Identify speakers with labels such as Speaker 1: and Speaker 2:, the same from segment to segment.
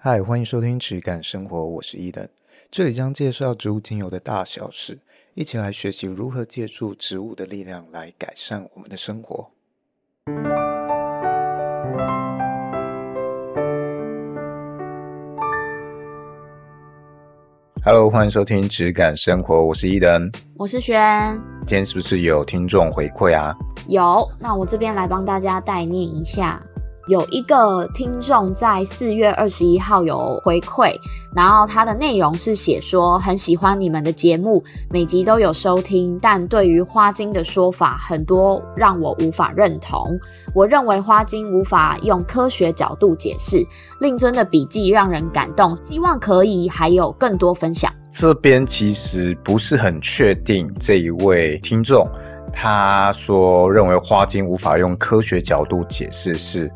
Speaker 1: 嗨，欢迎收听质感生活，我是伊登，这里将介绍植物精油的大小事，一起来学习如何借助植物的力量来改善我们的生活。Hello，欢迎收听质感生活，我是伊登，
Speaker 2: 我是轩。
Speaker 1: 今天是不是有听众回馈啊？
Speaker 2: 有，那我这边来帮大家代念一下。有一个听众在四月二十一号有回馈，然后他的内容是写说很喜欢你们的节目，每集都有收听，但对于花精的说法很多让我无法认同。我认为花精无法用科学角度解释，令尊的笔记让人感动，希望可以还有更多分享。
Speaker 1: 这边其实不是很确定这一位听众。他说：“认为花精无法用科学角度解释，是，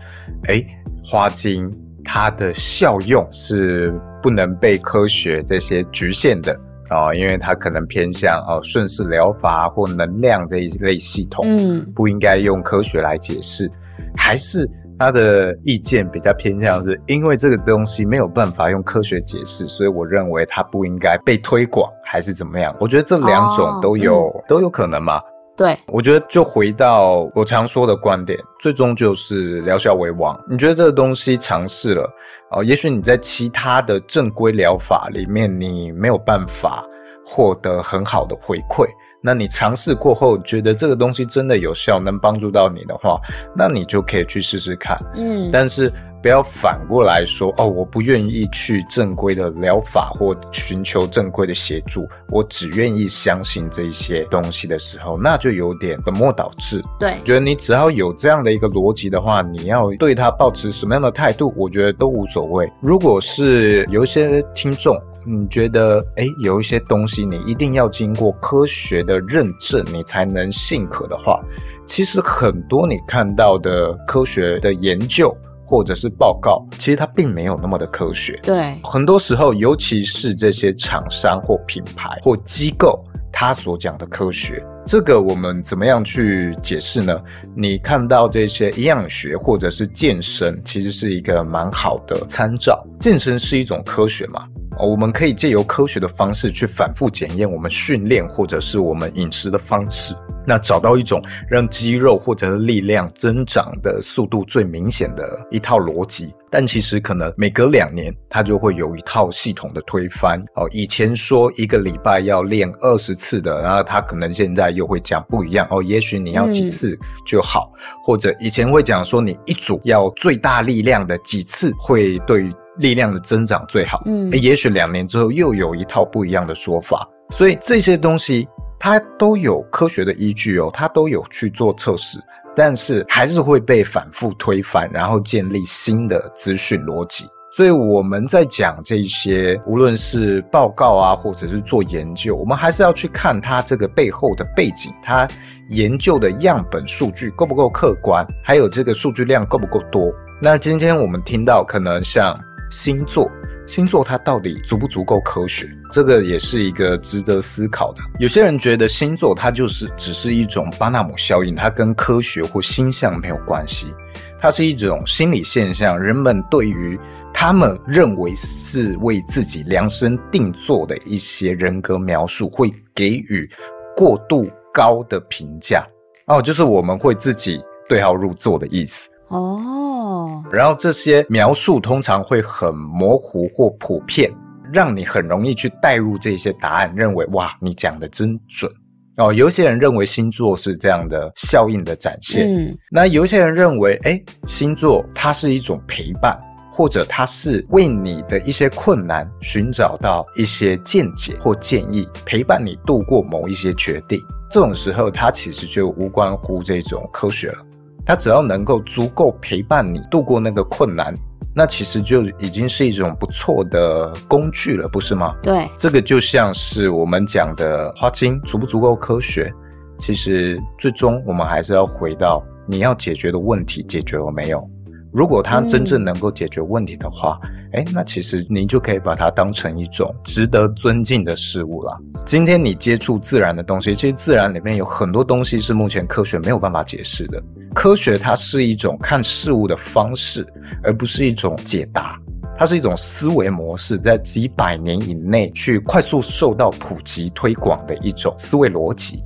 Speaker 1: 诶，花精它的效用是不能被科学这些局限的啊、哦，因为它可能偏向哦顺势疗法或能量这一类系统，嗯，不应该用科学来解释，还是他的意见比较偏向是因为这个东西没有办法用科学解释，所以我认为它不应该被推广，还是怎么样？我觉得这两种都有、哦嗯、都有可能嘛。”
Speaker 2: 对，
Speaker 1: 我觉得就回到我常说的观点，最终就是疗效为王。你觉得这个东西尝试了，哦，也许你在其他的正规疗法里面，你没有办法获得很好的回馈。那你尝试过后，觉得这个东西真的有效，能帮助到你的话，那你就可以去试试看。嗯，但是。不要反过来说哦，我不愿意去正规的疗法或寻求正规的协助，我只愿意相信这些东西的时候，那就有点本末倒置。
Speaker 2: 对，
Speaker 1: 觉得你只要有这样的一个逻辑的话，你要对他保持什么样的态度，我觉得都无所谓。如果是有一些听众，你觉得哎，有一些东西你一定要经过科学的认证，你才能信可的话，其实很多你看到的科学的研究。或者是报告，其实它并没有那么的科学。
Speaker 2: 对，
Speaker 1: 很多时候，尤其是这些厂商或品牌或机构，他所讲的科学，这个我们怎么样去解释呢？你看到这些营养学或者是健身，其实是一个蛮好的参照。健身是一种科学嘛？我们可以借由科学的方式去反复检验我们训练或者是我们饮食的方式。那找到一种让肌肉或者是力量增长的速度最明显的一套逻辑，但其实可能每隔两年它就会有一套系统的推翻。哦，以前说一个礼拜要练二十次的，然后他可能现在又会讲不一样。哦，也许你要几次就好，嗯、或者以前会讲说你一组要最大力量的几次会对力量的增长最好。嗯，也许两年之后又有一套不一样的说法。所以这些东西。它都有科学的依据哦，它都有去做测试，但是还是会被反复推翻，然后建立新的资讯逻辑。所以我们在讲这些，无论是报告啊，或者是做研究，我们还是要去看它这个背后的背景，它研究的样本数据够不够客观，还有这个数据量够不够多。那今天我们听到可能像星座。星座它到底足不足够科学？这个也是一个值得思考的。有些人觉得星座它就是只是一种巴纳姆效应，它跟科学或星象没有关系，它是一种心理现象。人们对于他们认为是为自己量身定做的一些人格描述，会给予过度高的评价。哦，就是我们会自己对号入座的意思。
Speaker 2: 哦。
Speaker 1: 然后这些描述通常会很模糊或普遍，让你很容易去带入这些答案，认为哇，你讲的真准哦。有些人认为星座是这样的效应的展现，嗯，那有些人认为，哎，星座它是一种陪伴，或者它是为你的一些困难寻找到一些见解或建议，陪伴你度过某一些决定。这种时候，它其实就无关乎这种科学了。它只要能够足够陪伴你度过那个困难，那其实就已经是一种不错的工具了，不是吗？
Speaker 2: 对，
Speaker 1: 这个就像是我们讲的花精足不足够科学，其实最终我们还是要回到你要解决的问题解决了没有？如果它真正能够解决问题的话，哎、那其实你就可以把它当成一种值得尊敬的事物了。今天你接触自然的东西，其实自然里面有很多东西是目前科学没有办法解释的。科学它是一种看事物的方式，而不是一种解答。它是一种思维模式，在几百年以内去快速受到普及推广的一种思维逻辑，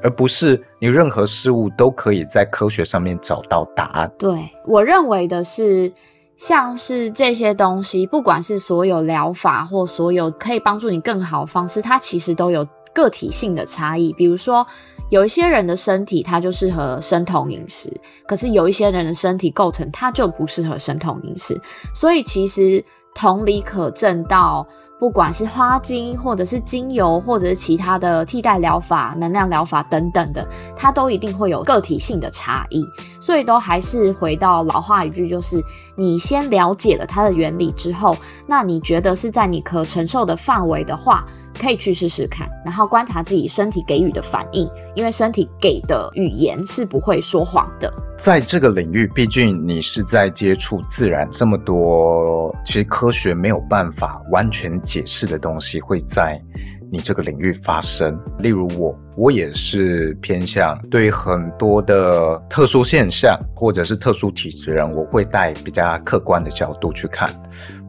Speaker 1: 而不是你任何事物都可以在科学上面找到答案。
Speaker 2: 对，我认为的是，像是这些东西，不管是所有疗法或所有可以帮助你更好方式，它其实都有个体性的差异。比如说，有一些人的身体它就适合生酮饮食，可是有一些人的身体构成它就不适合生酮饮食。所以其实同理可证到。不管是花精，或者是精油，或者是其他的替代疗法、能量疗法等等的，它都一定会有个体性的差异。所以都还是回到老话一句，就是你先了解了它的原理之后，那你觉得是在你可承受的范围的话，可以去试试看，然后观察自己身体给予的反应，因为身体给的语言是不会说谎的。
Speaker 1: 在这个领域，毕竟你是在接触自然，这么多其实科学没有办法完全解释的东西会在你这个领域发生。例如我，我也是偏向对很多的特殊现象或者是特殊体质人，我会带比较客观的角度去看。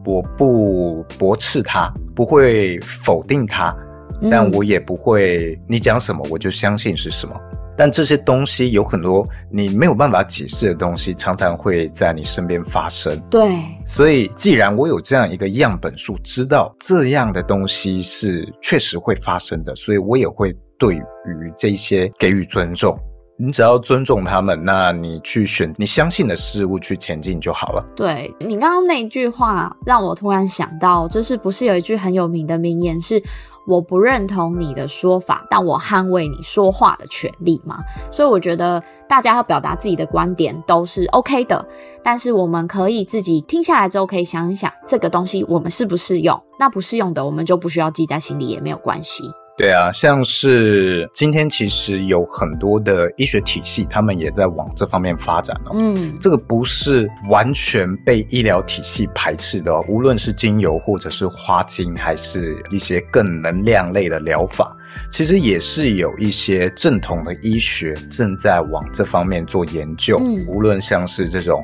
Speaker 1: 我不驳斥他，不会否定他，但我也不会你讲什么我就相信是什么。但这些东西有很多你没有办法解释的东西，常常会在你身边发生。
Speaker 2: 对，
Speaker 1: 所以既然我有这样一个样本数，知道这样的东西是确实会发生的，所以我也会对于这些给予尊重。你只要尊重他们，那你去选你相信的事物去前进就好了。
Speaker 2: 对，你刚刚那一句话，让我突然想到，就是不是有一句很有名的名言是“我不认同你的说法，但我捍卫你说话的权利”嘛？所以我觉得大家要表达自己的观点都是 OK 的，但是我们可以自己听下来之后，可以想一想这个东西我们适不适用。那不适用的，我们就不需要记在心里，也没有关系。
Speaker 1: 对啊，像是今天其实有很多的医学体系，他们也在往这方面发展哦。嗯，这个不是完全被医疗体系排斥的哦，无论是精油或者是花精，还是一些更能量类的疗法，其实也是有一些正统的医学正在往这方面做研究。嗯，无论像是这种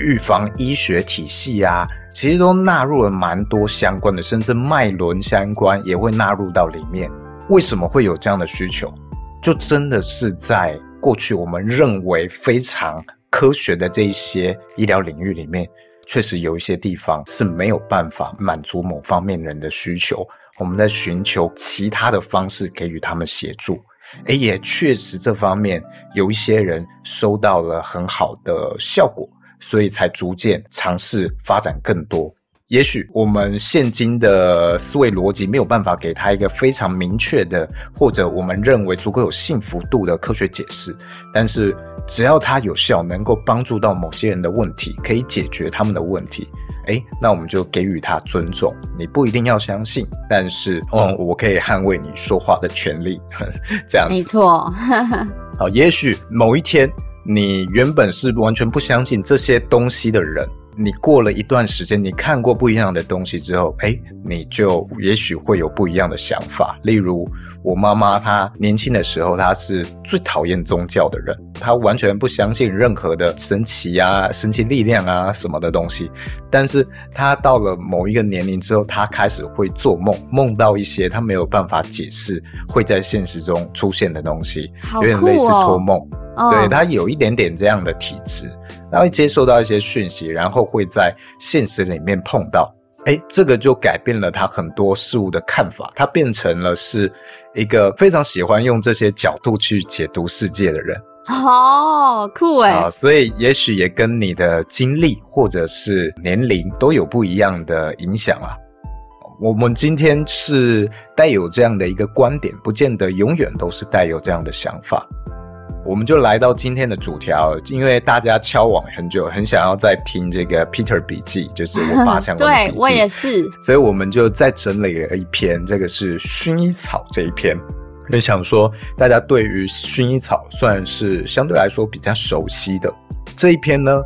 Speaker 1: 预防医学体系啊，其实都纳入了蛮多相关的，甚至脉轮相关也会纳入到里面。为什么会有这样的需求？就真的是在过去我们认为非常科学的这一些医疗领域里面，确实有一些地方是没有办法满足某方面人的需求。我们在寻求其他的方式给予他们协助，诶，也确实这方面有一些人收到了很好的效果，所以才逐渐尝试发展更多。也许我们现今的思维逻辑没有办法给他一个非常明确的，或者我们认为足够有信服度的科学解释，但是只要它有效，能够帮助到某些人的问题，可以解决他们的问题，诶，那我们就给予他尊重。你不一定要相信，但是，嗯，我可以捍卫你说话的权利，这样子。
Speaker 2: 没错。
Speaker 1: 好，也许某一天你原本是完全不相信这些东西的人。你过了一段时间，你看过不一样的东西之后，哎，你就也许会有不一样的想法。例如，我妈妈她年轻的时候，她是最讨厌宗教的人，她完全不相信任何的神奇啊、神奇力量啊什么的东西。但是她到了某一个年龄之后，她开始会做梦，梦到一些她没有办法解释会在现实中出现的东西，
Speaker 2: 哦，
Speaker 1: 有点类似托梦。
Speaker 2: 哦，
Speaker 1: 对，他有一点点这样的体质。他会接受到一些讯息，然后会在现实里面碰到，诶，这个就改变了他很多事物的看法，他变成了是一个非常喜欢用这些角度去解读世界的人。
Speaker 2: 哦，酷诶。
Speaker 1: 啊，所以也许也跟你的经历或者是年龄都有不一样的影响啊。我们今天是带有这样的一个观点，不见得永远都是带有这样的想法。我们就来到今天的主条，因为大家敲网很久，很想要再听这个 Peter 笔记，就是我爸相关的笔记。
Speaker 2: 对，我也是，
Speaker 1: 所以我们就再整理了一篇，这个是薰衣草这一篇。也想说，大家对于薰衣草算是相对来说比较熟悉的这一篇呢，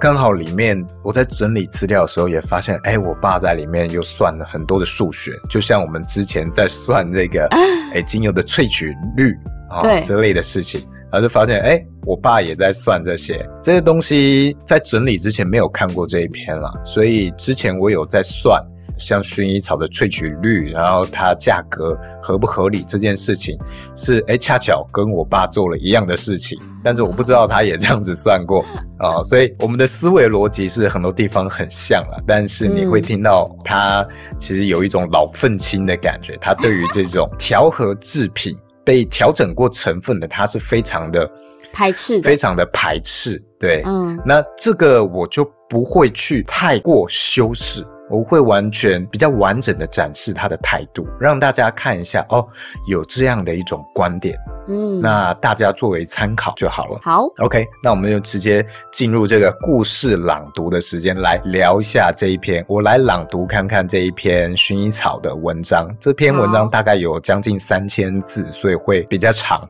Speaker 1: 刚好里面我在整理资料的时候也发现，哎，我爸在里面又算了很多的数学，就像我们之前在算这个，哎，精油的萃取率啊、哦、之类的事情。然后就发现，哎，我爸也在算这些这些东西，在整理之前没有看过这一篇了，所以之前我有在算。像薰衣草的萃取率，然后它价格合不合理这件事情，是哎恰巧跟我爸做了一样的事情，但是我不知道他也这样子算过 啊、哦，所以我们的思维逻辑是很多地方很像了，但是你会听到他其实有一种老愤青的感觉，他对于这种调和制品被调整过成分的，它是非常的
Speaker 2: 排斥的，
Speaker 1: 非常的排斥。对，嗯，那这个我就不会去太过修饰。我会完全比较完整的展示他的态度，让大家看一下哦，有这样的一种观点，嗯，那大家作为参考就好了。
Speaker 2: 好
Speaker 1: ，OK，那我们就直接进入这个故事朗读的时间，来聊一下这一篇。我来朗读看看这一篇薰衣草的文章。这篇文章大概有将近三千字，所以会比较长。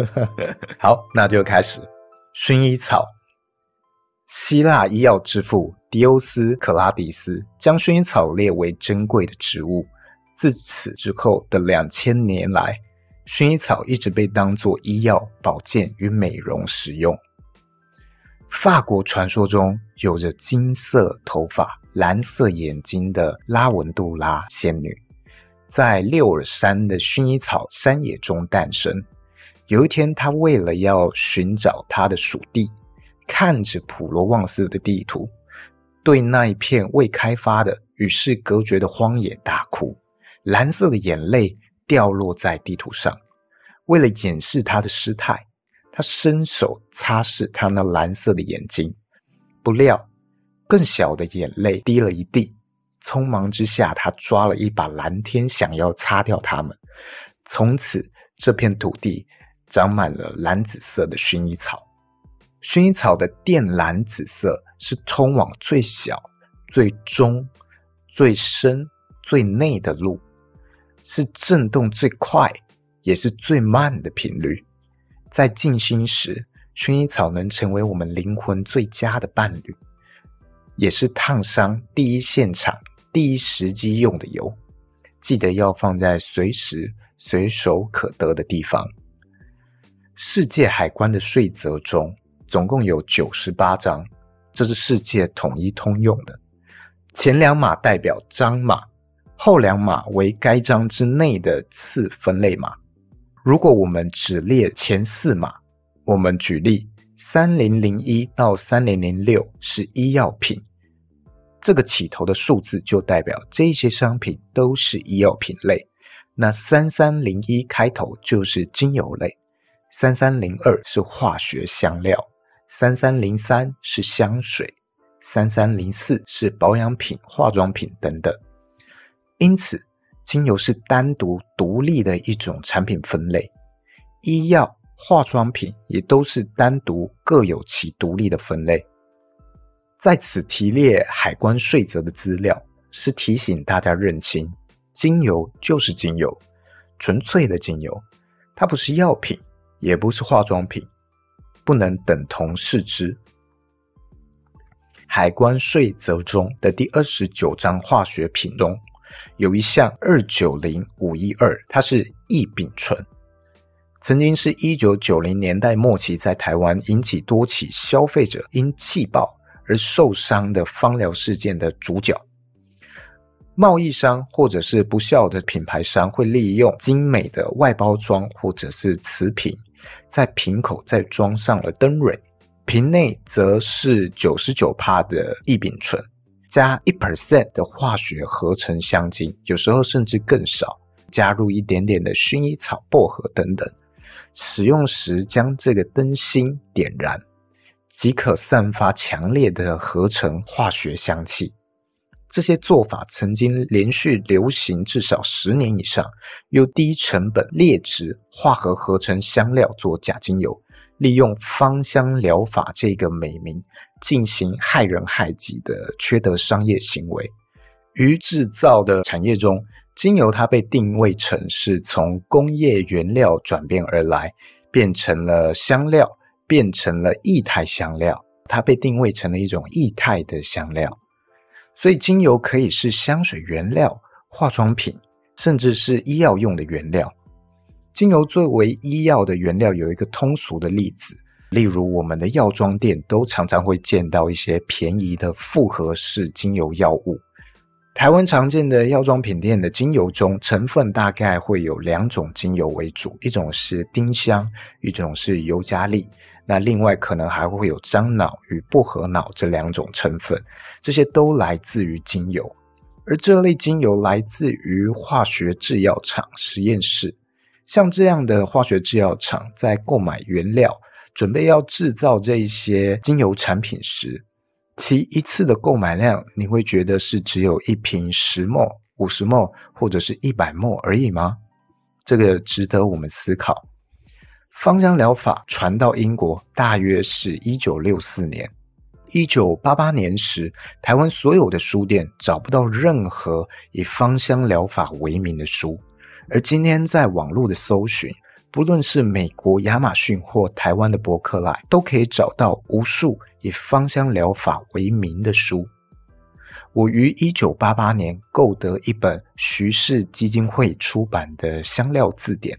Speaker 1: 好，那就开始。薰衣草，希腊医药之父。狄欧斯·克拉迪斯将薰衣草列为珍贵的植物。自此之后的两千年来，薰衣草一直被当作医药、保健与美容使用。法国传说中有着金色头发、蓝色眼睛的拉文杜拉仙女，在六耳山的薰衣草山野中诞生。有一天，她为了要寻找她的属地，看着普罗旺斯的地图。对那一片未开发的与世隔绝的荒野大哭，蓝色的眼泪掉落在地图上。为了掩饰他的失态，他伸手擦拭他那蓝色的眼睛，不料更小的眼泪滴了一地。匆忙之下，他抓了一把蓝天，想要擦掉它们。从此，这片土地长满了蓝紫色的薰衣草。薰衣草的靛蓝紫色是通往最小、最中、最深、最内的路，是震动最快，也是最慢的频率。在静心时，薰衣草能成为我们灵魂最佳的伴侣，也是烫伤第一现场、第一时机用的油。记得要放在随时随手可得的地方。世界海关的税则中。总共有九十八章，这是世界统一通用的。前两码代表章码，后两码为该章之内的次分类码。如果我们只列前四码，我们举例三零零一到三零零六是医药品，这个起头的数字就代表这些商品都是医药品类。那三三零一开头就是精油类，三三零二是化学香料。三三零三是香水，三三零四是保养品、化妆品等等。因此，精油是单独独立的一种产品分类，医药、化妆品也都是单独各有其独立的分类。在此提列海关税则的资料，是提醒大家认清：精油就是精油，纯粹的精油，它不是药品，也不是化妆品。不能等同视之。海关税则中的第二十九章化学品中有一项二九零五一二，它是异丙醇，曾经是一九九零年代末期在台湾引起多起消费者因气爆而受伤的芳疗事件的主角。贸易商或者是不肖的品牌商会利用精美的外包装或者是瓷瓶。在瓶口再装上了灯蕊，瓶内则是九十九趴的异丙醇，加一 percent 的化学合成香精，有时候甚至更少，加入一点点的薰衣草、薄荷等等。使用时将这个灯芯点燃，即可散发强烈的合成化学香气。这些做法曾经连续流行至少十年以上，用低成本劣质化合合成香料做假精油，利用芳香疗法这个美名进行害人害己的缺德商业行为。于制造的产业中，精油它被定位成是从工业原料转变而来，变成了香料，变成了液态香料，它被定位成了一种液态的香料。所以，精油可以是香水原料、化妆品，甚至是医药用的原料。精油作为医药的原料，有一个通俗的例子，例如我们的药妆店都常常会见到一些便宜的复合式精油药物。台湾常见的药妆品店的精油中，成分大概会有两种精油为主，一种是丁香，一种是尤加利。那另外可能还会有樟脑与薄荷脑这两种成分，这些都来自于精油。而这类精油来自于化学制药厂实验室，像这样的化学制药厂在购买原料，准备要制造这一些精油产品时，其一次的购买量，你会觉得是只有一瓶十 ml、五十 ml 或者是一百 ml 而已吗？这个值得我们思考。芳香疗法传到英国，大约是一九六四年。一九八八年时，台湾所有的书店找不到任何以芳香疗法为名的书，而今天在网络的搜寻。不论是美国亚马逊或台湾的博客来，都可以找到无数以芳香疗法为名的书。我于一九八八年购得一本徐氏基金会出版的《香料字典》，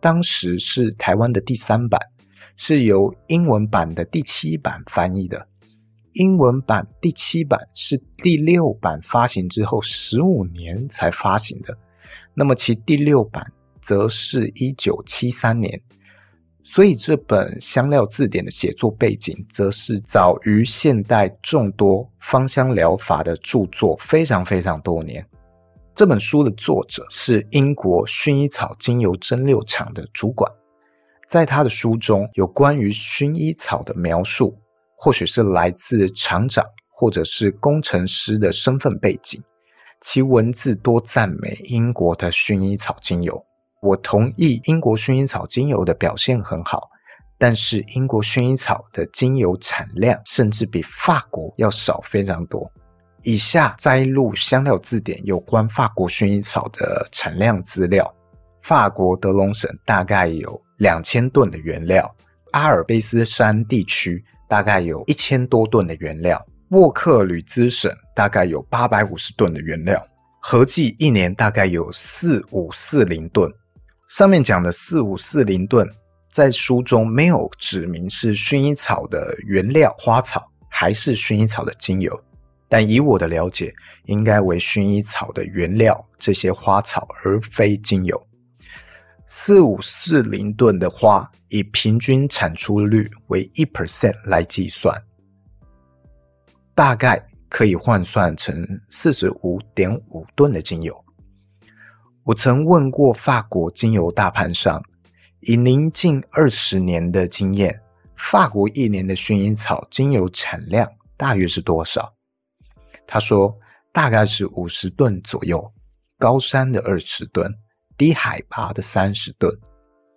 Speaker 1: 当时是台湾的第三版，是由英文版的第七版翻译的。英文版第七版是第六版发行之后十五年才发行的，那么其第六版。则是一九七三年，所以这本香料字典的写作背景，则是早于现代众多芳香疗法的著作非常非常多年。这本书的作者是英国薰衣草精油蒸馏厂的主管，在他的书中有关于薰衣草的描述，或许是来自厂长或者是工程师的身份背景，其文字多赞美英国的薰衣草精油。我同意英国薰衣草精油的表现很好，但是英国薰衣草的精油产量甚至比法国要少非常多。以下摘录香料字典有关法国薰衣草的产量资料：法国德隆省大概有两千吨的原料，阿尔卑斯山地区大概有一千多吨的原料，沃克吕兹省大概有八百五十吨的原料，合计一年大概有四五四零吨。上面讲的四五四零吨，在书中没有指明是薰衣草的原料花草还是薰衣草的精油，但以我的了解，应该为薰衣草的原料这些花草，而非精油。四五四零吨的花，以平均产出率为一 percent 来计算，大概可以换算成四十五点五吨的精油。我曾问过法国精油大盘商，以您近二十年的经验，法国一年的薰衣草精油产量大约是多少？他说大概是五十吨左右，高山的二十吨，低海拔的三十吨。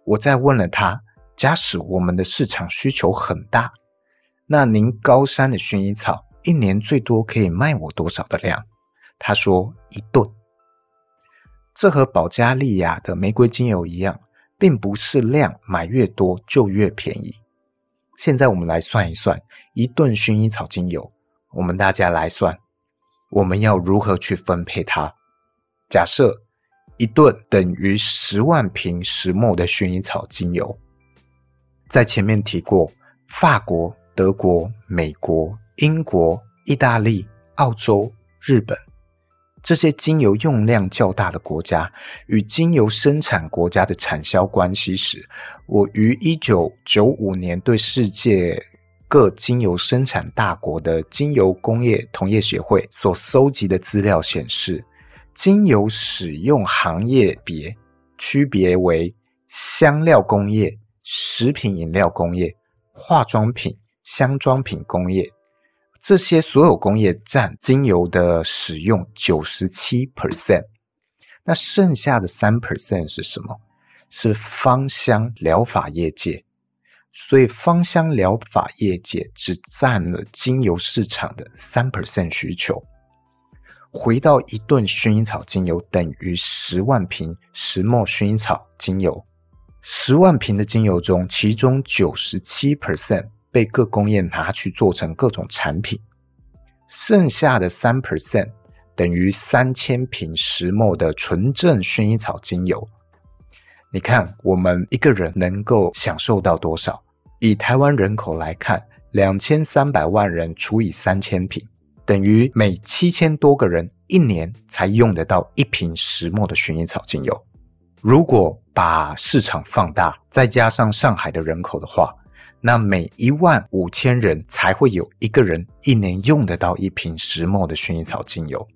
Speaker 1: 我再问了他，假使我们的市场需求很大，那您高山的薰衣草一年最多可以卖我多少的量？他说一吨。这和保加利亚的玫瑰精油一样，并不是量买越多就越便宜。现在我们来算一算，一吨薰衣草精油，我们大家来算，我们要如何去分配它？假设一吨等于十万瓶石墨的薰衣草精油，在前面提过，法国、德国、美国、英国、意大利、澳洲、日本。这些精油用量较大的国家与精油生产国家的产销关系时，我于一九九五年对世界各精油生产大国的精油工业同业协会所搜集的资料显示，精油使用行业别区别为香料工业、食品饮料工业、化妆品、香妆品工业。这些所有工业占精油的使用九十七 percent，那剩下的三 percent 是什么？是芳香疗法业界。所以芳香疗法业界只占了精油市场的三 percent 需求。回到一吨薰衣草精油等于十万瓶石墨薰衣草精油，十万瓶的精油中，其中九十七 percent。被各工业拿去做成各种产品，剩下的三 percent 等于三千瓶石墨的纯正薰衣草精油。你看我们一个人能够享受到多少？以台湾人口来看，两千三百万人除以三千瓶，等于每七千多个人一年才用得到一瓶石墨的薰衣草精油。如果把市场放大，再加上上海的人口的话，那每一万五千人才会有一个人一年用得到一瓶石墨的薰衣草精油。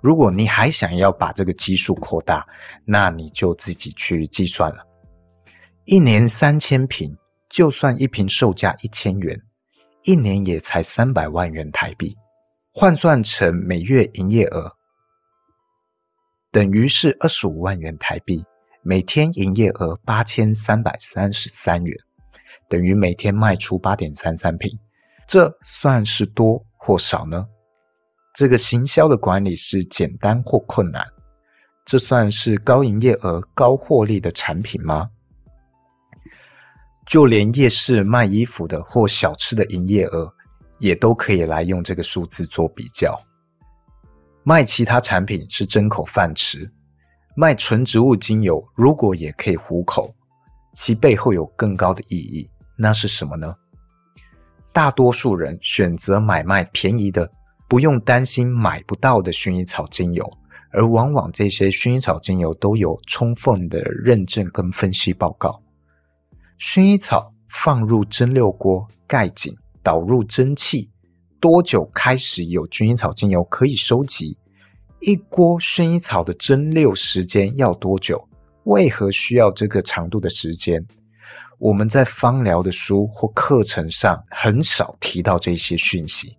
Speaker 1: 如果你还想要把这个基数扩大，那你就自己去计算了。一年三千瓶，就算一瓶售价一千元，一年也才三百万元台币，换算成每月营业额，等于是二十五万元台币，每天营业额八千三百三十三元，等于每天卖出八点三三瓶，这算是多或少呢？这个行销的管理是简单或困难？这算是高营业额、高获利的产品吗？就连夜市卖衣服的或小吃的营业额，也都可以来用这个数字做比较。卖其他产品是争口饭吃，卖纯植物精油如果也可以糊口，其背后有更高的意义，那是什么呢？大多数人选择买卖便宜的。不用担心买不到的薰衣草精油，而往往这些薰衣草精油都有充分的认证跟分析报告。薰衣草放入蒸馏锅，盖紧，导入蒸汽，多久开始有薰衣草精油可以收集？一锅薰衣草的蒸馏时间要多久？为何需要这个长度的时间？我们在芳疗的书或课程上很少提到这些讯息。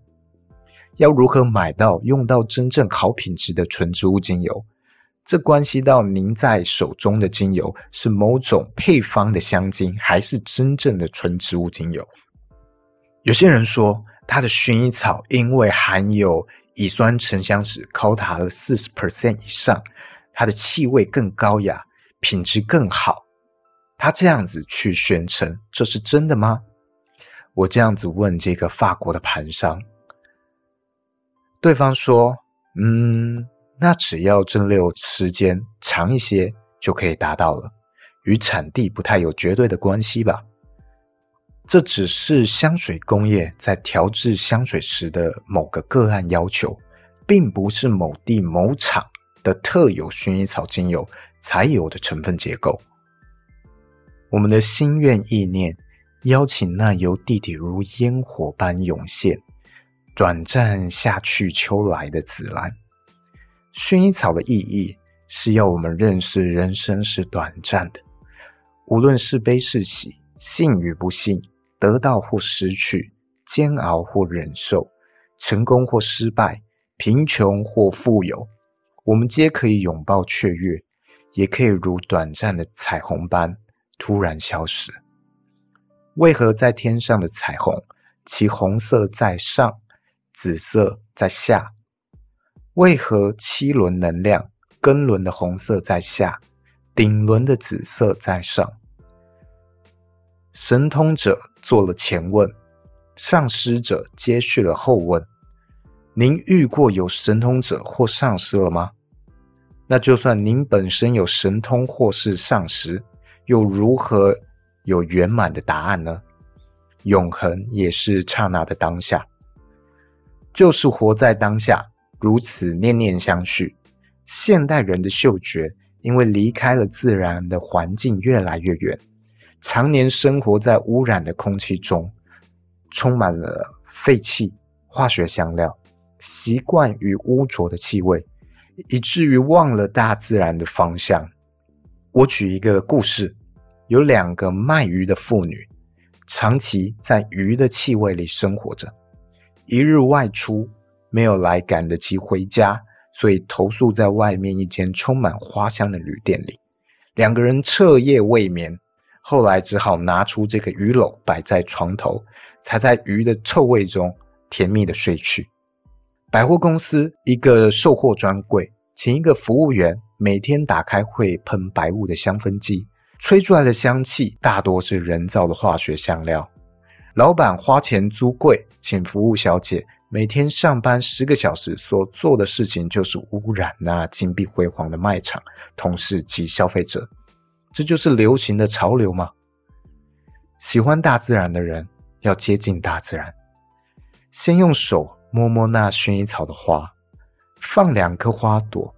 Speaker 1: 要如何买到用到真正好品质的纯植物精油？这关系到您在手中的精油是某种配方的香精，还是真正的纯植物精油？有些人说，它的薰衣草因为含有乙酸沉香酯高达了四十 percent 以上，它的气味更高雅，品质更好。他这样子去宣称，这是真的吗？我这样子问这个法国的盘商。对方说：“嗯，那只要蒸馏时间长一些就可以达到了，与产地不太有绝对的关系吧？这只是香水工业在调制香水时的某个个案要求，并不是某地某厂的特有薰衣草精油才有的成分结构。我们的心愿意念，邀请那由地底如烟火般涌现。”短暂夏去秋来的紫兰，薰衣草的意义是要我们认识人生是短暂的，无论是悲是喜，幸与不幸，得到或失去，煎熬或忍受，成功或失败，贫穷或富有，我们皆可以拥抱雀跃，也可以如短暂的彩虹般突然消失。为何在天上的彩虹，其红色在上？紫色在下，为何七轮能量根轮的红色在下，顶轮的紫色在上？神通者做了前问，上师者接续了后问。您遇过有神通者或上师了吗？那就算您本身有神通或是上师，又如何有圆满的答案呢？永恒也是刹那的当下。就是活在当下，如此念念相续。现代人的嗅觉因为离开了自然的环境越来越远，常年生活在污染的空气中，充满了废气、化学香料，习惯于污浊的气味，以至于忘了大自然的方向。我举一个故事：有两个卖鱼的妇女，长期在鱼的气味里生活着。一日外出，没有来赶得及回家，所以投宿在外面一间充满花香的旅店里。两个人彻夜未眠，后来只好拿出这个鱼篓摆在床头，才在鱼的臭味中甜蜜的睡去。百货公司一个售货专柜，请一个服务员每天打开会喷白雾的香氛机，吹出来的香气大多是人造的化学香料。老板花钱租柜，请服务小姐每天上班十个小时，所做的事情就是污染那金碧辉煌的卖场、同事及消费者。这就是流行的潮流吗？喜欢大自然的人要接近大自然，先用手摸摸那薰衣草的花，放两颗花朵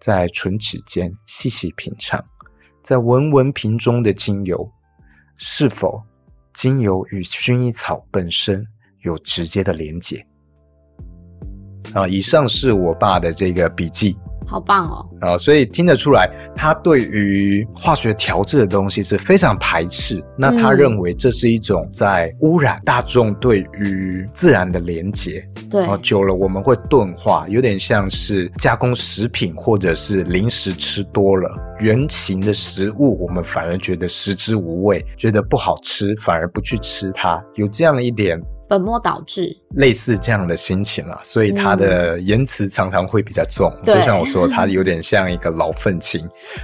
Speaker 1: 在唇齿间细细品尝，再闻闻瓶中的精油，是否精油与薰衣草本身有直接的连结？啊，以上是我爸的这个笔记。
Speaker 2: 好棒哦！
Speaker 1: 啊，所以听得出来，他对于化学调制的东西是非常排斥。那他认为这是一种在污染大众对于自然的
Speaker 2: 连
Speaker 1: 结。对，久了我们会钝化，有点像是加工食品或者是零食吃多了，原型的食物我们反而觉得食之无味，觉得不好吃，反而不去吃它，有这样一点。
Speaker 2: 本末倒置，
Speaker 1: 类似这样的心情啊，所以他的言辞常常会比较重。
Speaker 2: 嗯、
Speaker 1: 就像我说，他有点像一个老愤青。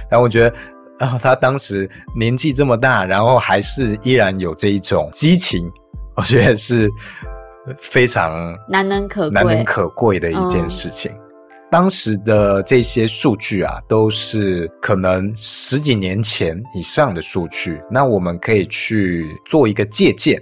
Speaker 1: 然后我觉得啊，他当时年纪这么大，然后还是依然有这一种激情，我觉得是非常
Speaker 2: 难能可贵、
Speaker 1: 难能可贵的一件事情。嗯、当时的这些数据啊，都是可能十几年前以上的数据，那我们可以去做一个借鉴。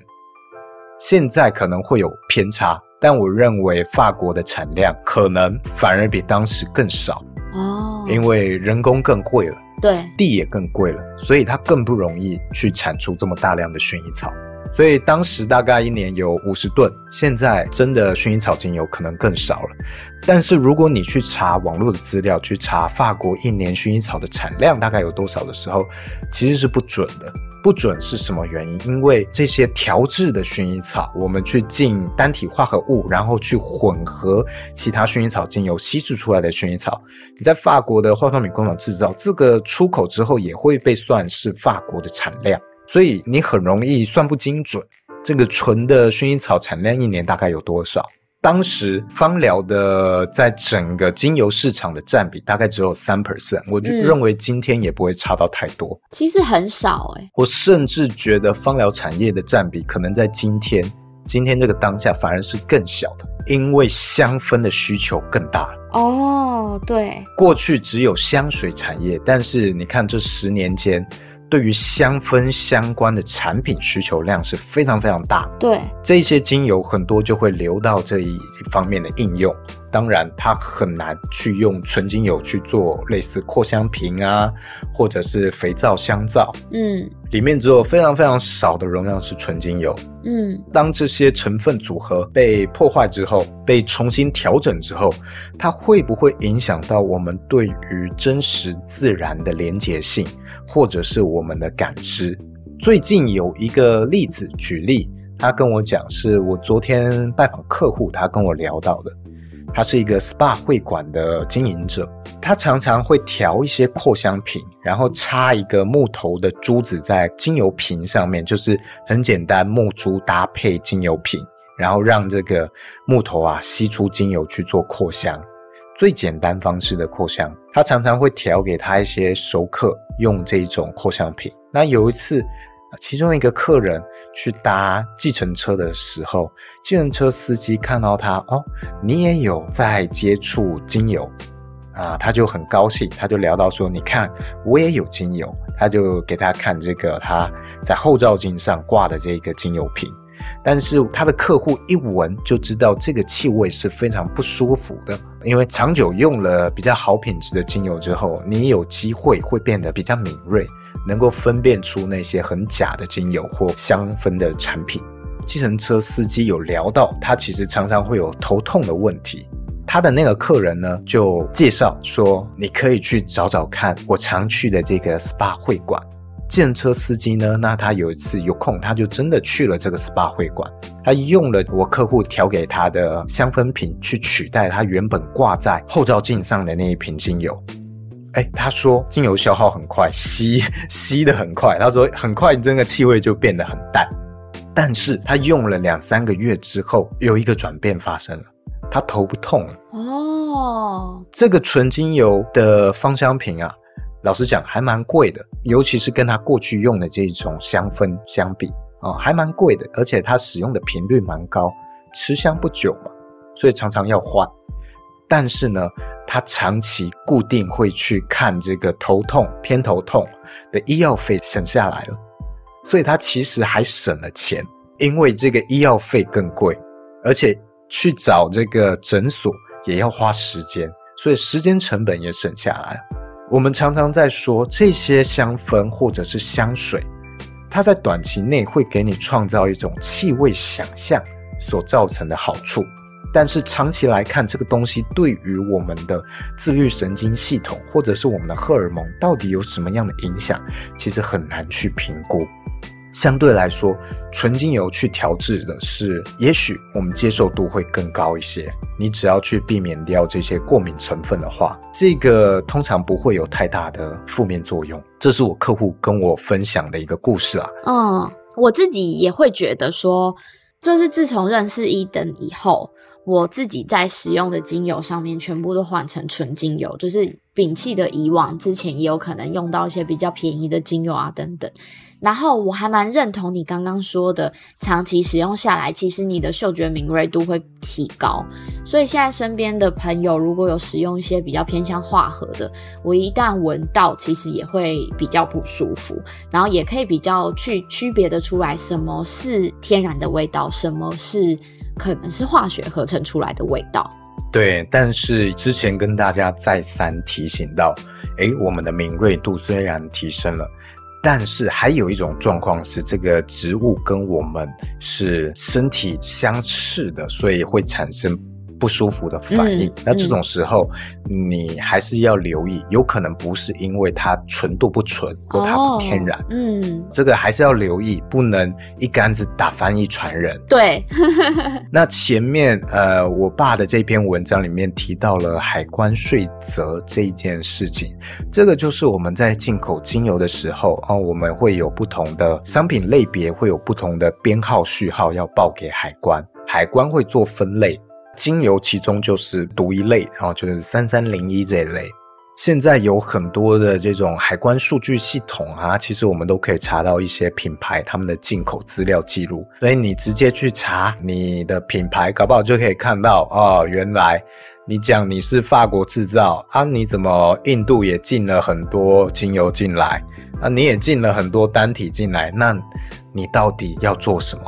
Speaker 1: 现在可能会有偏差，但我认为法国的产量可能反而比当时更少哦，因为人工更贵了，
Speaker 2: 对，
Speaker 1: 地也更贵了，所以它更不容易去产出这么大量的薰衣草。所以当时大概一年有五十吨，现在真的薰衣草精油可能更少了。但是如果你去查网络的资料，去查法国一年薰衣草的产量大概有多少的时候，其实是不准的。不准是什么原因？因为这些调制的薰衣草，我们去进单体化合物，然后去混合其他薰衣草精油稀释出来的薰衣草，你在法国的化妆品工厂制造，这个出口之后也会被算是法国的产量，所以你很容易算不精准。这个纯的薰衣草产量一年大概有多少？当时芳疗的在整个精油市场的占比大概只有三 percent，我就认为今天也不会差到太多。嗯、
Speaker 2: 其实很少哎、欸，
Speaker 1: 我甚至觉得芳疗产业的占比可能在今天，今天这个当下反而是更小的，因为香氛的需求更大。
Speaker 2: 哦，对，
Speaker 1: 过去只有香水产业，但是你看这十年间。对于香氛相关的产品需求量是非常非常大，
Speaker 2: 对，
Speaker 1: 这些精油很多就会流到这一方面的应用。当然，它很难去用纯精油去做类似扩香瓶啊，或者是肥皂、香皂，
Speaker 2: 嗯，里
Speaker 1: 面只有非常非常少的容量是纯精油，
Speaker 2: 嗯，
Speaker 1: 当这些成分组合被破坏之后，被重新调整之后，它会不会影响到我们对于真实自然的连结性？或者是我们的感知。最近有一个例子举例，他跟我讲，是我昨天拜访客户，他跟我聊到的。他是一个 SPA 会馆的经营者，他常常会调一些扩香瓶，然后插一个木头的珠子在精油瓶上面，就是很简单，木珠搭配精油瓶，然后让这个木头啊吸出精油去做扩香。最简单方式的扩香，他常常会调给他一些熟客用这种扩香品。那有一次，其中一个客人去搭计程车的时候，计程车司机看到他，哦，你也有在接触精油啊，他就很高兴，他就聊到说，你看我也有精油，他就给他看这个他在后照镜上挂的这个精油瓶。但是他的客户一闻就知道这个气味是非常不舒服的，因为长久用了比较好品质的精油之后，你有机会会变得比较敏锐，能够分辨出那些很假的精油或香氛的产品。计程车司机有聊到，他其实常常会有头痛的问题。他的那个客人呢，就介绍说，你可以去找找看我常去的这个 SPA 会馆。计程车司机呢，那他有一次有空，他就真的去了这个 SPA 会馆。他用了我客户调给他的香氛瓶去取代他原本挂在后照镜上的那一瓶精油。哎，他说精油消耗很快，吸 吸的很快。他说很快，这个气味就变得很淡。但是他用了两三个月之后，有一个转变发生了，他头不痛了。
Speaker 2: 哦，
Speaker 1: 这个纯精油的芳香瓶啊。老实讲，还蛮贵的，尤其是跟他过去用的这种香氛相比啊、哦，还蛮贵的。而且他使用的频率蛮高，持香不久嘛，所以常常要换。但是呢，他长期固定会去看这个头痛、偏头痛的医药费省下来了，所以他其实还省了钱，因为这个医药费更贵，而且去找这个诊所也要花时间，所以时间成本也省下来。我们常常在说这些香氛或者是香水，它在短期内会给你创造一种气味想象所造成的好处。但是长期来看，这个东西对于我们的自律神经系统或者是我们的荷尔蒙到底有什么样的影响，其实很难去评估。相对来说，纯精油去调制的是，也许我们接受度会更高一些。你只要去避免掉这些过敏成分的话，这个通常不会有太大的负面作用。这是我客户跟我分享的一个故事啊。
Speaker 2: 嗯，我自己也会觉得说，就是自从认识伊登以后。我自己在使用的精油上面，全部都换成纯精油，就是摒弃的以往之前也有可能用到一些比较便宜的精油啊等等。然后我还蛮认同你刚刚说的，长期使用下来，其实你的嗅觉敏锐度会提高。所以现在身边的朋友如果有使用一些比较偏向化合的，我一旦闻到，其实也会比较不舒服。然后也可以比较去区别的出来，什么是天然的味道，什么是。可能是化学合成出来的味道。
Speaker 1: 对，但是之前跟大家再三提醒到，诶，我们的敏锐度虽然提升了，但是还有一种状况是，这个植物跟我们是身体相斥的，所以会产生。不舒服的反应，嗯、那这种时候、嗯、你还是要留意，有可能不是因为它纯度不纯或它不天然，哦、嗯，这个还是要留意，不能一竿子打翻一船人。
Speaker 2: 对，
Speaker 1: 那前面呃，我爸的这篇文章里面提到了海关税则这一件事情，这个就是我们在进口精油的时候啊、哦，我们会有不同的商品类别，会有不同的编号序号要报给海关，海关会做分类。精油其中就是独一类，然后就是三三零一这一类。现在有很多的这种海关数据系统啊，其实我们都可以查到一些品牌他们的进口资料记录。所以你直接去查你的品牌，搞不好就可以看到哦，原来你讲你是法国制造啊，你怎么印度也进了很多精油进来啊？你也进了很多单体进来，那你到底要做什么？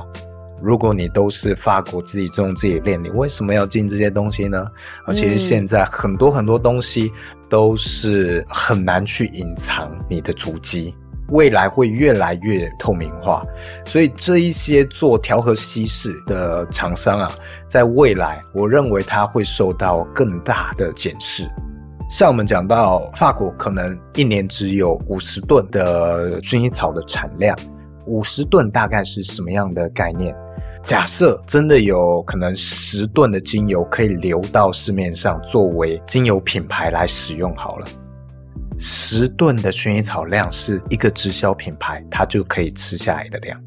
Speaker 1: 如果你都是法国自己种自己炼，你为什么要进这些东西呢？而其实现在很多很多东西都是很难去隐藏你的足迹，未来会越来越透明化。所以这一些做调和稀释的厂商啊，在未来我认为它会受到更大的检视。像我们讲到法国，可能一年只有五十吨的薰衣草的产量，五十吨大概是什么样的概念？假设真的有可能十吨的精油可以流到市面上，作为精油品牌来使用好了。十吨的薰衣草量是一个直销品牌，它就可以吃下来的量。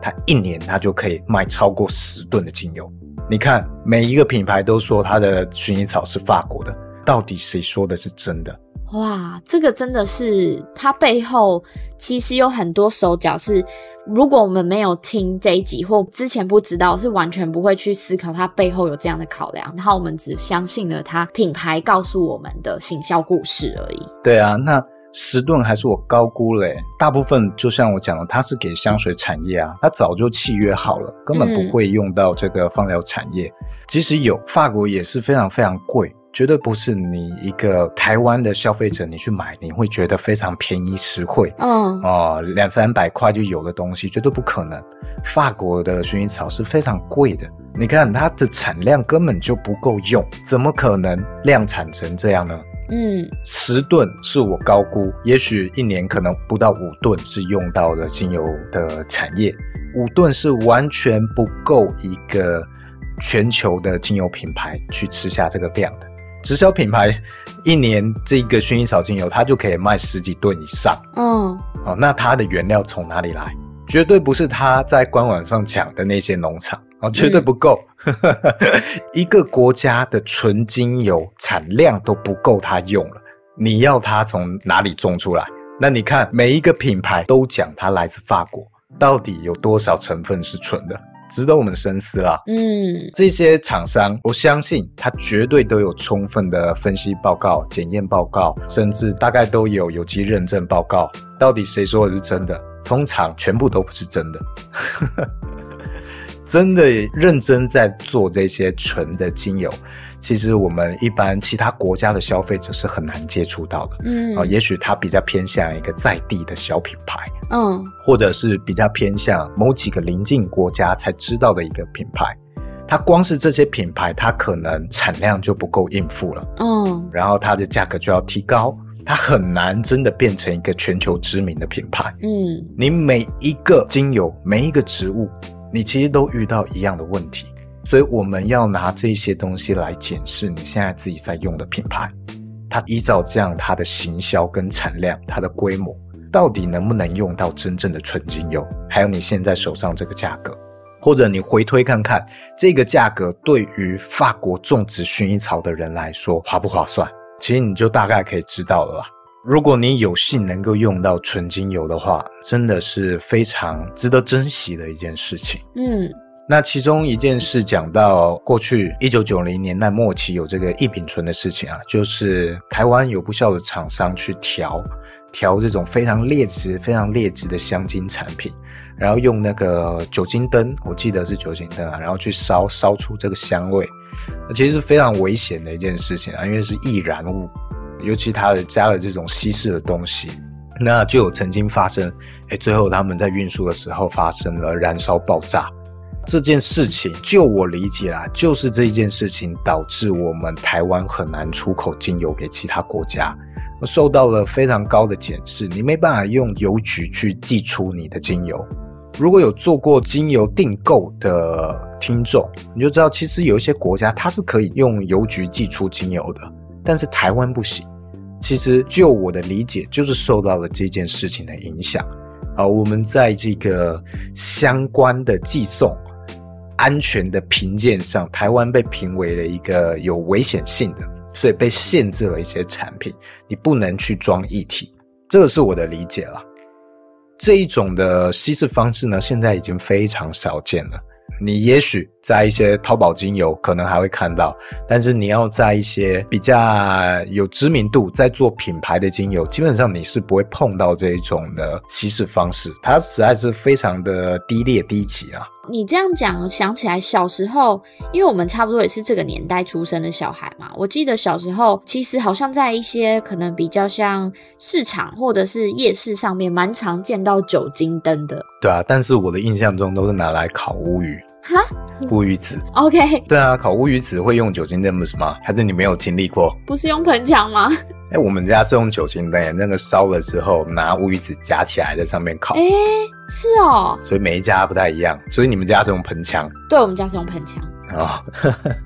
Speaker 1: 它一年它就可以卖超过十吨的精油。你看，每一个品牌都说它的薰衣草是法国的，到底谁说的是真的？
Speaker 2: 哇，这个真的是它背后其实有很多手脚，是如果我们没有听这一集或之前不知道，是完全不会去思考它背后有这样的考量。然后我们只相信了它品牌告诉我们的行销故事而已。
Speaker 1: 对啊，那十吨还是我高估嘞。大部分就像我讲的，它是给香水产业啊，它早就契约好了，根本不会用到这个芳疗产业。嗯、即使有，法国也是非常非常贵。绝对不是你一个台湾的消费者，你去买你会觉得非常便宜实惠，嗯哦，两三百块就有的东西，绝对不可能。法国的薰衣草是非常贵的，你看它的产量根本就不够用，怎么可能量产成这样呢？嗯，十吨是我高估，也许一年可能不到五吨是用到的精油的产业，五吨是完全不够一个全球的精油品牌去吃下这个量的。直销品牌一年这个薰衣草精油，它就可以卖十几吨以上。嗯，哦，那它的原料从哪里来？绝对不是他在官网上讲的那些农场哦，绝对不够。嗯、一个国家的纯精油产量都不够他用了，你要他从哪里种出来？那你看每一个品牌都讲它来自法国，到底有多少成分是纯的？值得我们深思啦。
Speaker 2: 嗯，
Speaker 1: 这些厂商，我相信他绝对都有充分的分析报告、检验报告，甚至大概都有有机认证报告。到底谁说的是真的？通常全部都不是真的。真的认真在做这些纯的精油，其实我们一般其他国家的消费者是很难接触到的。嗯，啊，也许它比较偏向一个在地的小品牌，嗯，或者是比较偏向某几个邻近国家才知道的一个品牌。它光是这些品牌，它可能产量就不够应付了。嗯，然后它的价格就要提高，它很难真的变成一个全球知名的品牌。嗯，你每一个精油，每一个植物。你其实都遇到一样的问题，所以我们要拿这些东西来检视你现在自己在用的品牌，它依照这样它的行销跟产量、它的规模，到底能不能用到真正的纯精油？还有你现在手上这个价格，或者你回推看看这个价格对于法国种植薰衣草的人来说划不划算？其实你就大概可以知道了啦。如果你有幸能够用到纯精油的话，真的是非常值得珍惜的一件事情。嗯，那其中一件事讲到过去一九九零年代末期有这个异丙醇的事情啊，就是台湾有不肖的厂商去调调这种非常劣质、非常劣质的香精产品，然后用那个酒精灯，我记得是酒精灯啊，然后去烧烧出这个香味，那其实是非常危险的一件事情啊，因为是易燃物。尤其他加了这种稀释的东西，那就有曾经发生，哎，最后他们在运输的时候发生了燃烧爆炸。这件事情，就我理解啦，就是这件事情导致我们台湾很难出口精油给其他国家，受到了非常高的检视，你没办法用邮局去寄出你的精油。如果有做过精油订购的听众，你就知道，其实有一些国家它是可以用邮局寄出精油的，但是台湾不行。其实，就我的理解，就是受到了这件事情的影响。啊，我们在这个相关的寄送安全的评鉴上，台湾被评为了一个有危险性的，所以被限制了一些产品，你不能去装一体。这个是我的理解了。这一种的稀释方式呢，现在已经非常少见了。你也许在一些淘宝精油可能还会看到，但是你要在一些比较有知名度、在做品牌的精油，基本上你是不会碰到这一种的稀释方式，它实在是非常的低劣低级啊。
Speaker 2: 你这样讲，想起来小时候，因为我们差不多也是这个年代出生的小孩嘛，我记得小时候其实好像在一些可能比较像市场或者是夜市上面，蛮常见到酒精灯的。
Speaker 1: 对啊，但是我的印象中都是拿来烤乌鱼。哈，乌鱼子
Speaker 2: ，OK，
Speaker 1: 对啊，烤乌鱼子会用酒精灯不是吗？还是你没有经历过？
Speaker 2: 不是用喷枪吗？
Speaker 1: 哎、欸，我们家是用酒精灯，那个烧了之后拿乌鱼子夹起来在上面烤。哎、
Speaker 2: 欸，是哦，
Speaker 1: 所以每一家不太一样，所以你们家是用喷枪？
Speaker 2: 对，我们家是用喷枪。
Speaker 1: 哦，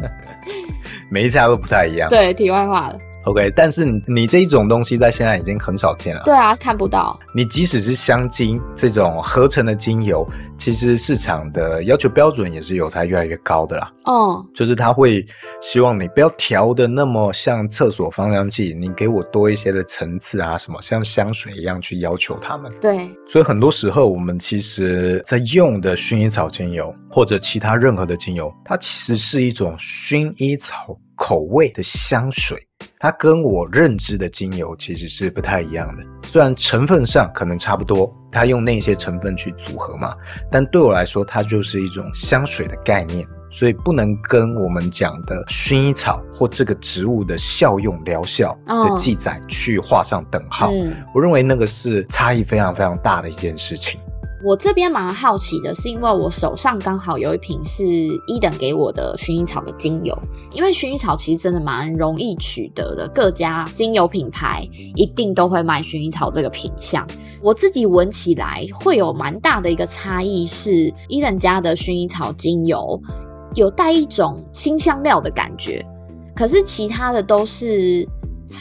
Speaker 1: 每一家都不太一样。
Speaker 2: 对，题外话了。
Speaker 1: OK，但是你你这一种东西在现在已经很少见了。
Speaker 2: 对啊，看不到。
Speaker 1: 你即使是香精这种合成的精油，其实市场的要求标准也是有在越来越高的啦。哦，就是他会希望你不要调的那么像厕所芳香剂，你给我多一些的层次啊，什么像香水一样去要求他们。
Speaker 2: 对，
Speaker 1: 所以很多时候我们其实在用的薰衣草精油或者其他任何的精油，它其实是一种薰衣草口味的香水。它跟我认知的精油其实是不太一样的，虽然成分上可能差不多，它用那些成分去组合嘛，但对我来说，它就是一种香水的概念，所以不能跟我们讲的薰衣草或这个植物的效用疗效的记载去画上等号。嗯，我认为那个是差异非常非常大的一件事情。
Speaker 2: 我这边蛮好奇的，是因为我手上刚好有一瓶是伊登给我的薰衣草的精油，因为薰衣草其实真的蛮容易取得的，各家精油品牌一定都会卖薰衣草这个品项。我自己闻起来会有蛮大的一个差异，是伊登家的薰衣草精油有带一种辛香料的感觉，可是其他的都是。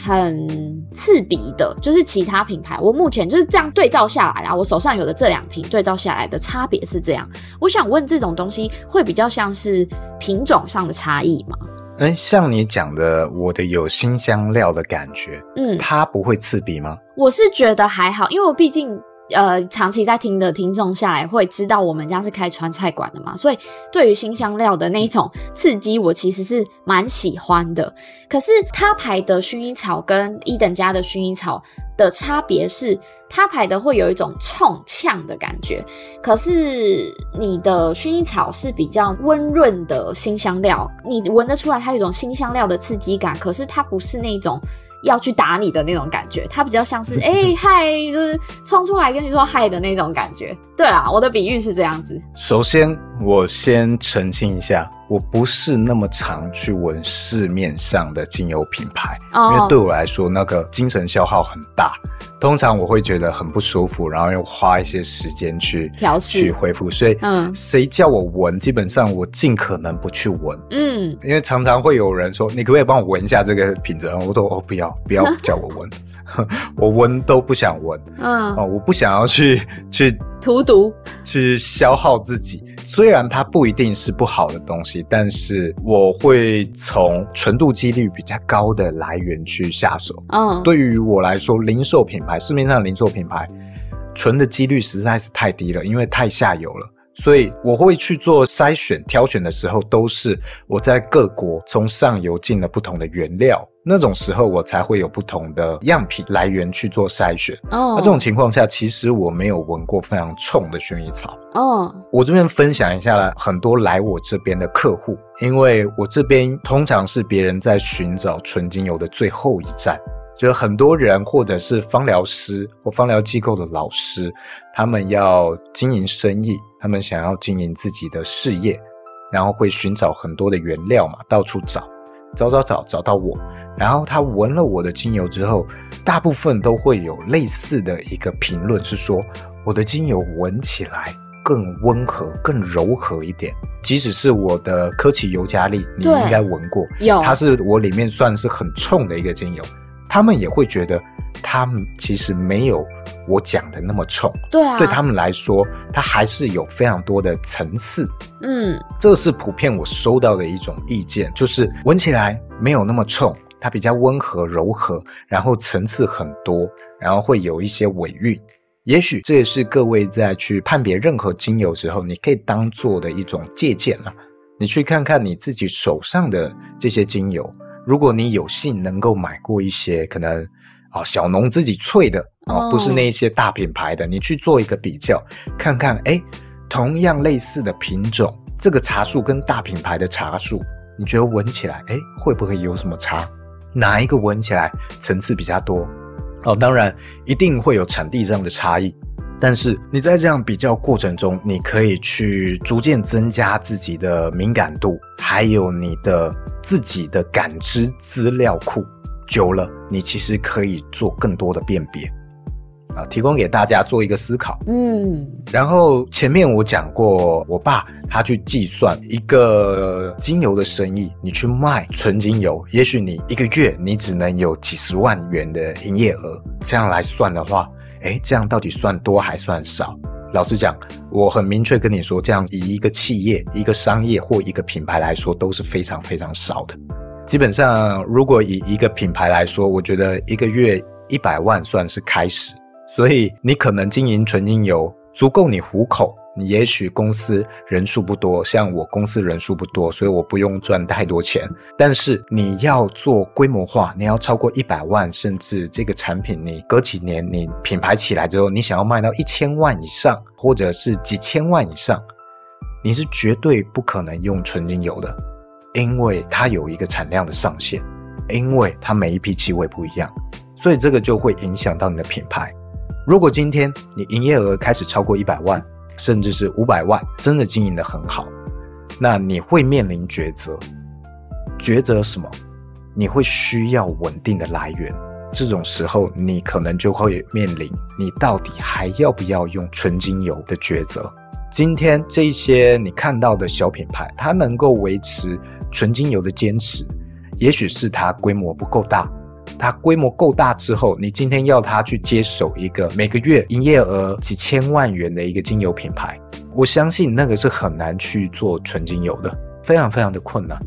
Speaker 2: 很刺鼻的，就是其他品牌，我目前就是这样对照下来啊，我手上有的这两瓶对照下来的差别是这样。我想问，这种东西会比较像是品种上的差异吗？
Speaker 1: 哎、欸，像你讲的，我的有新香料的感觉，嗯，它不会刺鼻吗？
Speaker 2: 我是觉得还好，因为我毕竟呃，长期在听的听众下来会知道，我们家是开川菜馆的嘛，所以对于辛香料的那一种刺激，我其实是蛮喜欢的。可是他牌的薰衣草跟一等家的薰衣草的差别是，他牌的会有一种冲呛的感觉，可是你的薰衣草是比较温润的辛香料，你闻得出来它有一种辛香料的刺激感，可是它不是那种。要去打你的那种感觉，它比较像是哎、欸、嗨，就是冲出来跟你说嗨的那种感觉。对啦，我的比喻是这样子。
Speaker 1: 首先，我先澄清一下，我不是那么常去闻市面上的精油品牌，哦、因为对我来说那个精神消耗很大。通常我会觉得很不舒服，然后又花一些时间去调试、去恢复。所以，嗯，谁叫我闻，基本上我尽可能不去闻。嗯，因为常常会有人说：“你可不可以帮我闻一下这个品质？”我说：“哦，不要，不要叫我闻，我闻都不想闻。”嗯，哦，我不想要去去
Speaker 2: 荼毒，
Speaker 1: 去消耗自己。虽然它不一定是不好的东西，但是我会从纯度几率比较高的来源去下手。嗯，对于我来说，零售品牌，市面上的零售品牌，纯的几率实在是太低了，因为太下游了。所以我会去做筛选、挑选的时候，都是我在各国从上游进了不同的原料，那种时候我才会有不同的样品来源去做筛选。哦，那这种情况下，其实我没有闻过非常冲的薰衣草。哦，我这边分享一下很多来我这边的客户，因为我这边通常是别人在寻找纯精油的最后一站。就很多人，或者是芳疗师或芳疗机构的老师，他们要经营生意，他们想要经营自己的事业，然后会寻找很多的原料嘛，到处找，找找找，找到我，然后他闻了我的精油之后，大部分都会有类似的一个评论，是说我的精油闻起来更温和、更柔和一点。即使是我的科奇尤加利，你应该闻过，有，它是我里面算是很冲的一个精油。他们也会觉得，他们其实没有我讲的那么冲。对啊，对他们来说，它还是有非常多的层次。嗯，这是普遍我收到的一种意见，就是闻起来没有那么冲，它比较温和柔和，然后层次很多，然后会有一些尾韵。也许这也是各位在去判别任何精油时候，你可以当做的一种借鉴了。你去看看你自己手上的这些精油。如果你有幸能够买过一些可能啊小农自己萃的啊，不是那一些大品牌的，你去做一个比较，看看哎，同样类似的品种，这个茶树跟大品牌的茶树，你觉得闻起来哎会不会有什么差？哪一个闻起来层次比较多？哦，当然一定会有产地上的差异。但是你在这样比较过程中，你可以去逐渐增加自己的敏感度，还有你的自己的感知资料库。久了，你其实可以做更多的辨别啊，提供给大家做一个思考。嗯，然后前面我讲过，我爸他去计算一个精油的生意，你去卖纯精油，也许你一个月你只能有几十万元的营业额，这样来算的话。诶，这样到底算多还算少？老实讲，我很明确跟你说，这样以一个企业、一个商业或一个品牌来说，都是非常非常少的。基本上，如果以一个品牌来说，我觉得一个月一百万算是开始。所以，你可能经营纯精油，足够你糊口。你也许公司人数不多，像我公司人数不多，所以我不用赚太多钱。但是你要做规模化，你要超过一百万，甚至这个产品你隔几年你品牌起来之后，你想要卖到一千万以上，或者是几千万以上，你是绝对不可能用纯精油的，因为它有一个产量的上限，因为它每一批气味不一样，所以这个就会影响到你的品牌。如果今天你营业额开始超过一百万，甚至是五百万，真的经营得很好，那你会面临抉择，抉择什么？你会需要稳定的来源，这种时候你可能就会面临你到底还要不要用纯精油的抉择。今天这些你看到的小品牌，它能够维持纯精油的坚持，也许是它规模不够大。它规模够大之后，你今天要它去接手一个每个月营业额几千万元的一个精油品牌，我相信那个是很难去做纯精油的，非常非常的困难。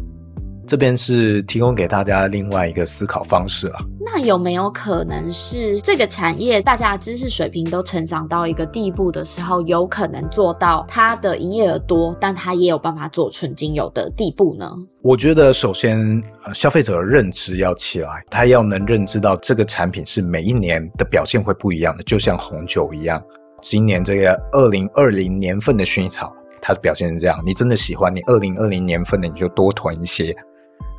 Speaker 1: 这边是提供给大家另外一个思考方式了。
Speaker 2: 那有没有可能是这个产业大家的知识水平都成长到一个地步的时候，有可能做到它的营业额多，但它也有办法做纯精油的地步呢？
Speaker 1: 我觉得首先，呃，消费者的认知要起来，他要能认知到这个产品是每一年的表现会不一样的，就像红酒一样。今年这个二零二零年份的薰衣草，它表现是这样，你真的喜欢，你二零二零年份的你就多囤一些。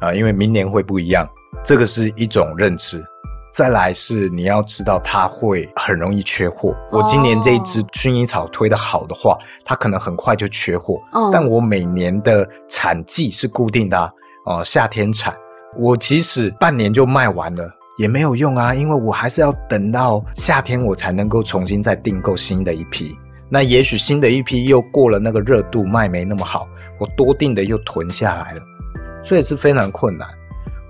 Speaker 1: 啊，因为明年会不一样，这个是一种认知。再来是你要知道它会很容易缺货。我今年这一支薰衣草推得好的话，它可能很快就缺货。嗯，但我每年的产季是固定的啊，呃，夏天产。我即使半年就卖完了也没有用啊，因为我还是要等到夏天我才能够重新再订购新的一批。那也许新的一批又过了那个热度，卖没那么好，我多订的又囤下来了。所以是非常困难。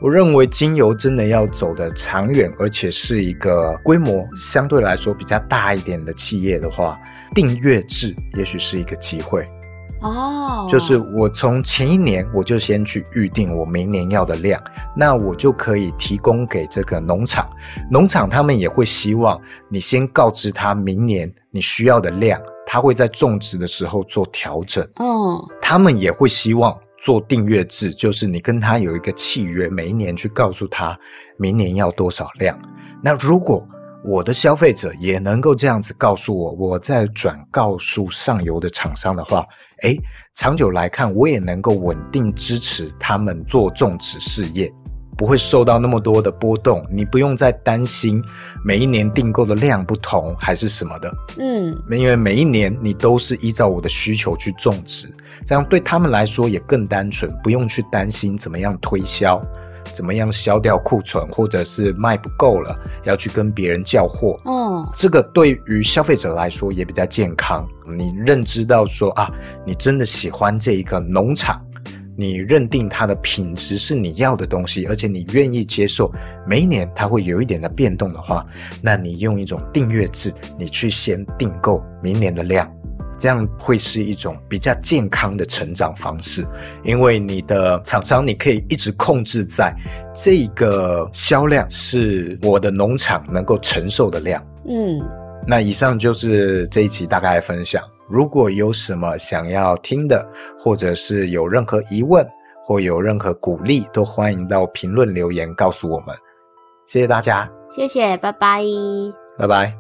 Speaker 1: 我认为精油真的要走的长远，而且是一个规模相对来说比较大一点的企业的话，订阅制也许是一个机会。哦，就是我从前一年我就先去预定我明年要的量，那我就可以提供给这个农场，农场他们也会希望你先告知他明年你需要的量，他会在种植的时候做调整。哦，他们也会希望。做订阅制，就是你跟他有一个契约，每一年去告诉他明年要多少量。那如果我的消费者也能够这样子告诉我，我再转告诉上游的厂商的话，诶，长久来看，我也能够稳定支持他们做种植事业。不会受到那么多的波动，你不用再担心每一年订购的量不同还是什么的，嗯，因为每一年你都是依照我的需求去种植，这样对他们来说也更单纯，不用去担心怎么样推销，怎么样销掉库存，或者是卖不够了要去跟别人叫货，嗯，这个对于消费者来说也比较健康，你认知到说啊，你真的喜欢这一个农场。你认定它的品质是你要的东西，而且你愿意接受每一年它会有一点的变动的话，那你用一种订阅制，你去先订购明年的量，这样会是一种比较健康的成长方式。因为你的厂商你可以一直控制在这个销量是我的农场能够承受的量。嗯，那以上就是这一期大概的分享。如果有什么想要听的，或者是有任何疑问，或有任何鼓励，都欢迎到评论留言告诉我们。谢谢大家，
Speaker 2: 谢谢，拜拜，
Speaker 1: 拜拜。